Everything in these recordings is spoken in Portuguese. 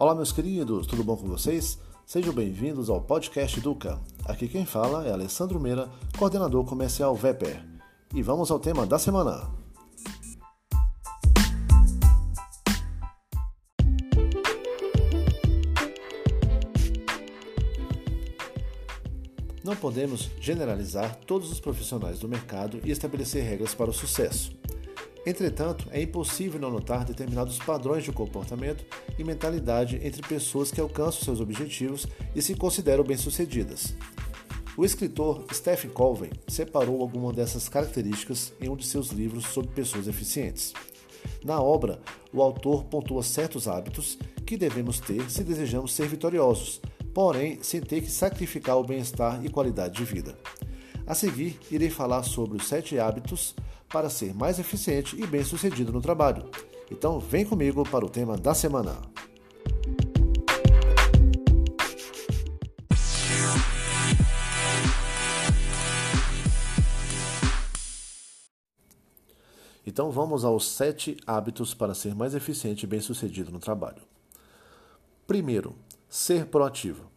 Olá, meus queridos, tudo bom com vocês? Sejam bem-vindos ao podcast Duca. Aqui quem fala é Alessandro Meira, coordenador comercial Veper. E vamos ao tema da semana. Não podemos generalizar todos os profissionais do mercado e estabelecer regras para o sucesso. Entretanto, é impossível não notar determinados padrões de comportamento e mentalidade entre pessoas que alcançam seus objetivos e se consideram bem-sucedidas. O escritor Stephen Colvin separou algumas dessas características em um de seus livros sobre pessoas eficientes. Na obra, o autor pontua certos hábitos que devemos ter se desejamos ser vitoriosos, porém sem ter que sacrificar o bem-estar e qualidade de vida. A seguir, irei falar sobre os sete hábitos para ser mais eficiente e bem-sucedido no trabalho. Então, vem comigo para o tema da semana. Então vamos aos sete hábitos para ser mais eficiente e bem-sucedido no trabalho. Primeiro, ser proativo.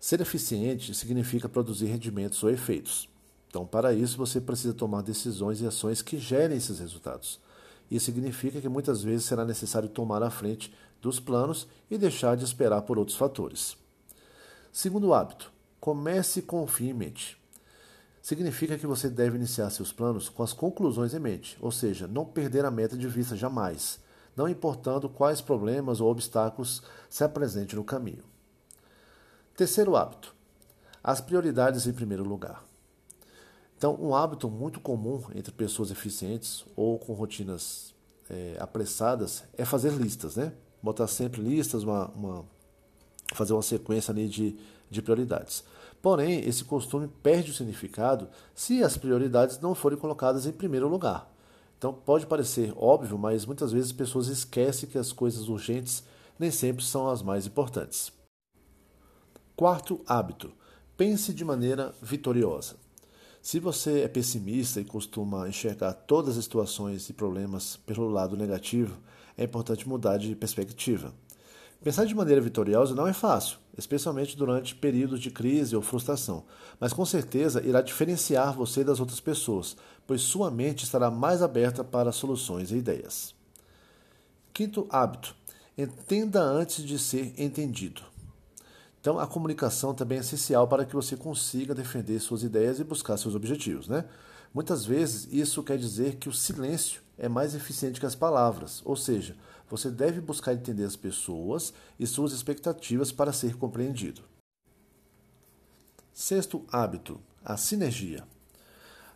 Ser eficiente significa produzir rendimentos ou efeitos. Então, para isso, você precisa tomar decisões e ações que gerem esses resultados. Isso significa que muitas vezes será necessário tomar a frente dos planos e deixar de esperar por outros fatores. Segundo hábito, comece com o fim em mente. Significa que você deve iniciar seus planos com as conclusões em mente, ou seja, não perder a meta de vista jamais, não importando quais problemas ou obstáculos se apresentem no caminho. Terceiro hábito, as prioridades em primeiro lugar. Então, um hábito muito comum entre pessoas eficientes ou com rotinas é, apressadas é fazer listas, né? Botar sempre listas, uma, uma, fazer uma sequência ali de, de prioridades. Porém, esse costume perde o significado se as prioridades não forem colocadas em primeiro lugar. Então, pode parecer óbvio, mas muitas vezes as pessoas esquecem que as coisas urgentes nem sempre são as mais importantes. Quarto hábito: pense de maneira vitoriosa. Se você é pessimista e costuma enxergar todas as situações e problemas pelo lado negativo, é importante mudar de perspectiva. Pensar de maneira vitoriosa não é fácil, especialmente durante períodos de crise ou frustração, mas com certeza irá diferenciar você das outras pessoas, pois sua mente estará mais aberta para soluções e ideias. Quinto hábito: entenda antes de ser entendido. Então, a comunicação também é essencial para que você consiga defender suas ideias e buscar seus objetivos. Né? Muitas vezes, isso quer dizer que o silêncio é mais eficiente que as palavras, ou seja, você deve buscar entender as pessoas e suas expectativas para ser compreendido. Sexto hábito: a sinergia.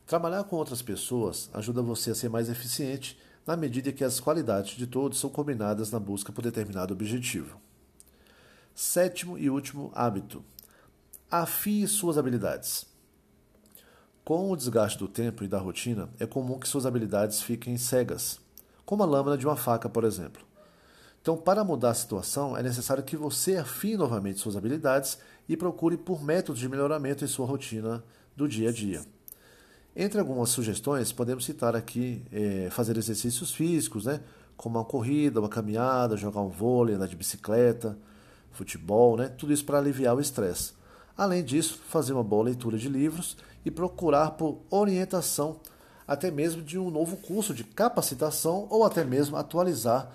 Trabalhar com outras pessoas ajuda você a ser mais eficiente na medida que as qualidades de todos são combinadas na busca por determinado objetivo. Sétimo e último hábito: afie suas habilidades. Com o desgaste do tempo e da rotina, é comum que suas habilidades fiquem cegas, como a lâmina de uma faca, por exemplo. Então, para mudar a situação, é necessário que você afie novamente suas habilidades e procure por métodos de melhoramento em sua rotina do dia a dia. Entre algumas sugestões, podemos citar aqui é, fazer exercícios físicos, né, como uma corrida, uma caminhada, jogar um vôlei, andar de bicicleta, futebol, né? tudo isso para aliviar o estresse. Além disso, fazer uma boa leitura de livros e procurar por orientação, até mesmo de um novo curso de capacitação ou até mesmo atualizar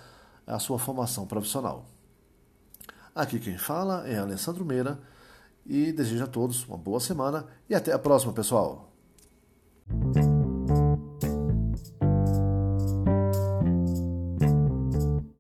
a sua formação profissional. Aqui quem fala é Alessandro Meira e desejo a todos uma boa semana e até a próxima, pessoal.